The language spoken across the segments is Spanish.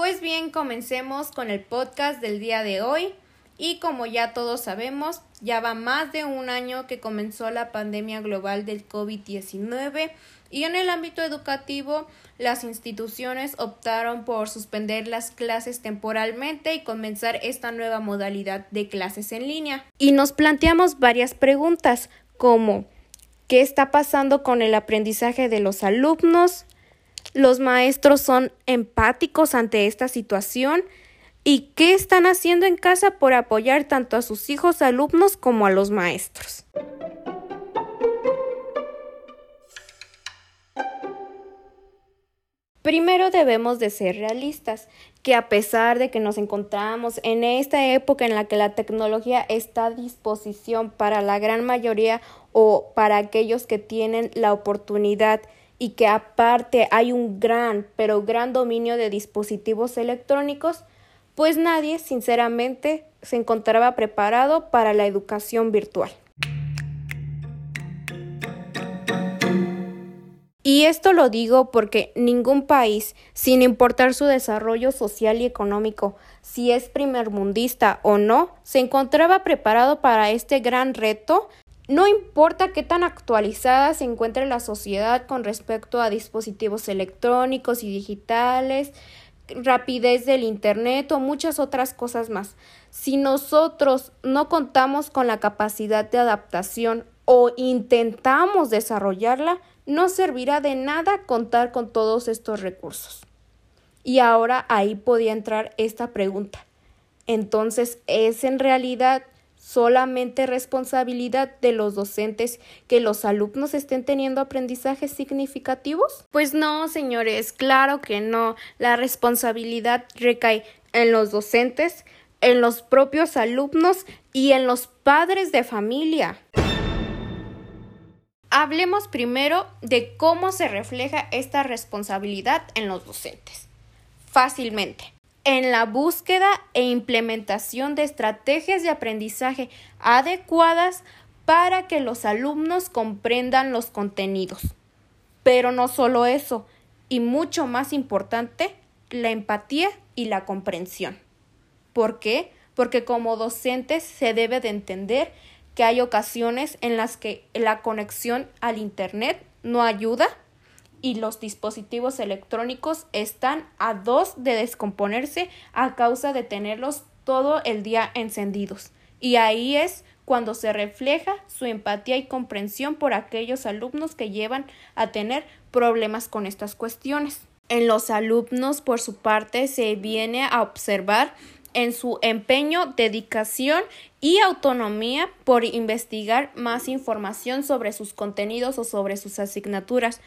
Pues bien, comencemos con el podcast del día de hoy. Y como ya todos sabemos, ya va más de un año que comenzó la pandemia global del COVID-19 y en el ámbito educativo las instituciones optaron por suspender las clases temporalmente y comenzar esta nueva modalidad de clases en línea. Y nos planteamos varias preguntas como ¿qué está pasando con el aprendizaje de los alumnos? ¿Los maestros son empáticos ante esta situación? ¿Y qué están haciendo en casa por apoyar tanto a sus hijos alumnos como a los maestros? Primero debemos de ser realistas, que a pesar de que nos encontramos en esta época en la que la tecnología está a disposición para la gran mayoría o para aquellos que tienen la oportunidad y que aparte hay un gran, pero gran dominio de dispositivos electrónicos, pues nadie, sinceramente, se encontraba preparado para la educación virtual. Y esto lo digo porque ningún país, sin importar su desarrollo social y económico, si es primermundista o no, se encontraba preparado para este gran reto. No importa qué tan actualizada se encuentre la sociedad con respecto a dispositivos electrónicos y digitales, rapidez del Internet o muchas otras cosas más. Si nosotros no contamos con la capacidad de adaptación o intentamos desarrollarla, no servirá de nada contar con todos estos recursos. Y ahora ahí podía entrar esta pregunta. Entonces, ¿es en realidad solamente responsabilidad de los docentes que los alumnos estén teniendo aprendizajes significativos? Pues no, señores, claro que no. La responsabilidad recae en los docentes, en los propios alumnos y en los padres de familia. Hablemos primero de cómo se refleja esta responsabilidad en los docentes. Fácilmente en la búsqueda e implementación de estrategias de aprendizaje adecuadas para que los alumnos comprendan los contenidos. Pero no solo eso, y mucho más importante, la empatía y la comprensión. ¿Por qué? Porque como docentes se debe de entender que hay ocasiones en las que la conexión al Internet no ayuda y los dispositivos electrónicos están a dos de descomponerse a causa de tenerlos todo el día encendidos. Y ahí es cuando se refleja su empatía y comprensión por aquellos alumnos que llevan a tener problemas con estas cuestiones. En los alumnos, por su parte, se viene a observar en su empeño, dedicación y autonomía por investigar más información sobre sus contenidos o sobre sus asignaturas,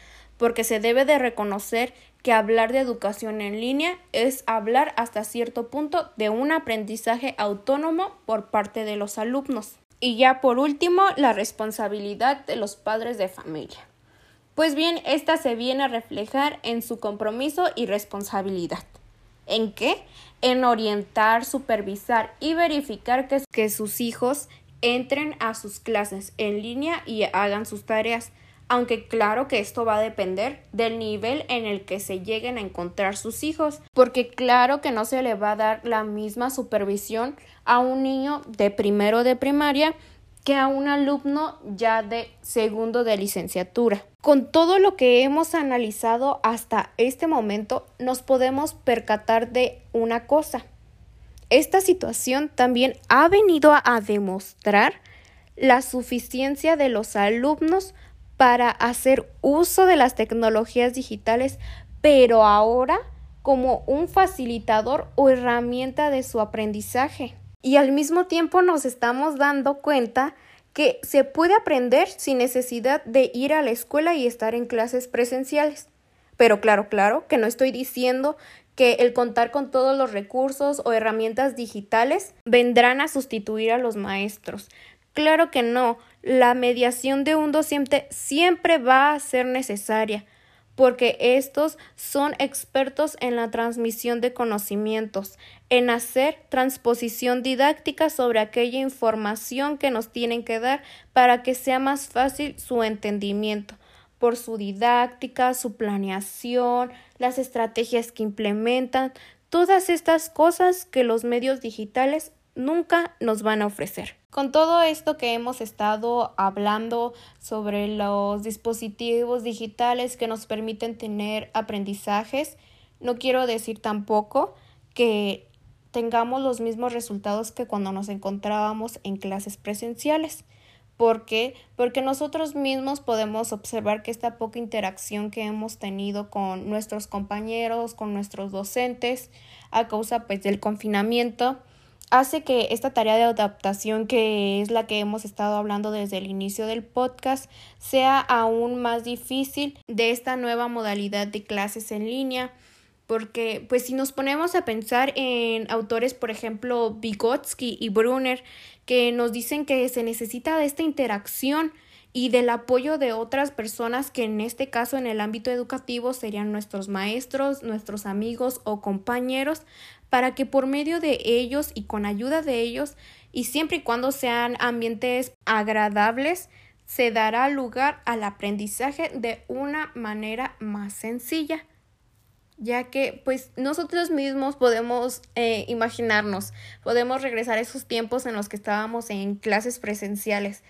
porque se debe de reconocer que hablar de educación en línea es hablar hasta cierto punto de un aprendizaje autónomo por parte de los alumnos. Y ya por último, la responsabilidad de los padres de familia. Pues bien, esta se viene a reflejar en su compromiso y responsabilidad. ¿En qué? En orientar, supervisar y verificar que, que sus hijos entren a sus clases en línea y hagan sus tareas aunque claro que esto va a depender del nivel en el que se lleguen a encontrar sus hijos, porque claro que no se le va a dar la misma supervisión a un niño de primero de primaria que a un alumno ya de segundo de licenciatura. Con todo lo que hemos analizado hasta este momento, nos podemos percatar de una cosa. Esta situación también ha venido a demostrar la suficiencia de los alumnos para hacer uso de las tecnologías digitales, pero ahora como un facilitador o herramienta de su aprendizaje. Y al mismo tiempo nos estamos dando cuenta que se puede aprender sin necesidad de ir a la escuela y estar en clases presenciales. Pero claro, claro, que no estoy diciendo que el contar con todos los recursos o herramientas digitales vendrán a sustituir a los maestros. Claro que no, la mediación de un docente siempre va a ser necesaria, porque estos son expertos en la transmisión de conocimientos, en hacer transposición didáctica sobre aquella información que nos tienen que dar para que sea más fácil su entendimiento por su didáctica, su planeación, las estrategias que implementan, todas estas cosas que los medios digitales nunca nos van a ofrecer. Con todo esto que hemos estado hablando sobre los dispositivos digitales que nos permiten tener aprendizajes, no quiero decir tampoco que tengamos los mismos resultados que cuando nos encontrábamos en clases presenciales. ¿Por qué? Porque nosotros mismos podemos observar que esta poca interacción que hemos tenido con nuestros compañeros, con nuestros docentes, a causa pues del confinamiento, hace que esta tarea de adaptación, que es la que hemos estado hablando desde el inicio del podcast, sea aún más difícil de esta nueva modalidad de clases en línea. Porque, pues, si nos ponemos a pensar en autores, por ejemplo, Vygotsky y Brunner, que nos dicen que se necesita de esta interacción y del apoyo de otras personas que en este caso en el ámbito educativo serían nuestros maestros, nuestros amigos o compañeros, para que por medio de ellos y con ayuda de ellos y siempre y cuando sean ambientes agradables, se dará lugar al aprendizaje de una manera más sencilla ya que pues nosotros mismos podemos eh, imaginarnos, podemos regresar a esos tiempos en los que estábamos en clases presenciales.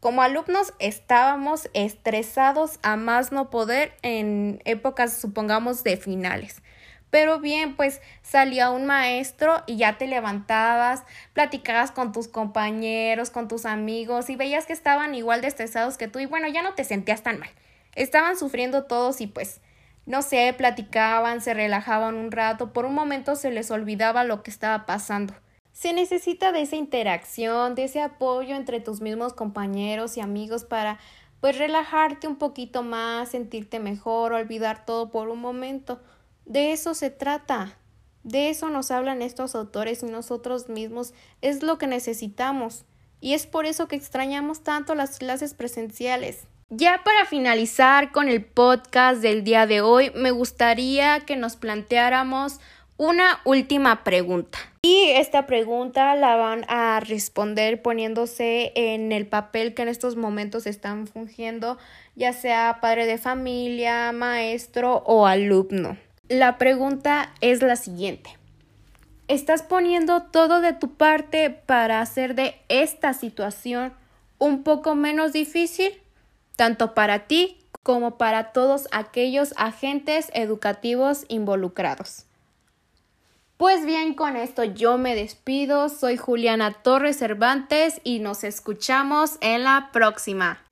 Como alumnos estábamos estresados a más no poder en épocas, supongamos, de finales. Pero bien, pues salía un maestro y ya te levantabas, platicabas con tus compañeros, con tus amigos y veías que estaban igual de estresados que tú y bueno, ya no te sentías tan mal. Estaban sufriendo todos y pues no sé, platicaban, se relajaban un rato, por un momento se les olvidaba lo que estaba pasando. Se necesita de esa interacción, de ese apoyo entre tus mismos compañeros y amigos para pues relajarte un poquito más, sentirte mejor, olvidar todo por un momento. De eso se trata. De eso nos hablan estos autores y nosotros mismos es lo que necesitamos. Y es por eso que extrañamos tanto las clases presenciales. Ya para finalizar con el podcast del día de hoy, me gustaría que nos planteáramos una última pregunta. Y esta pregunta la van a responder poniéndose en el papel que en estos momentos están fungiendo, ya sea padre de familia, maestro o alumno. La pregunta es la siguiente. ¿Estás poniendo todo de tu parte para hacer de esta situación un poco menos difícil? tanto para ti como para todos aquellos agentes educativos involucrados. Pues bien, con esto yo me despido. Soy Juliana Torres Cervantes y nos escuchamos en la próxima.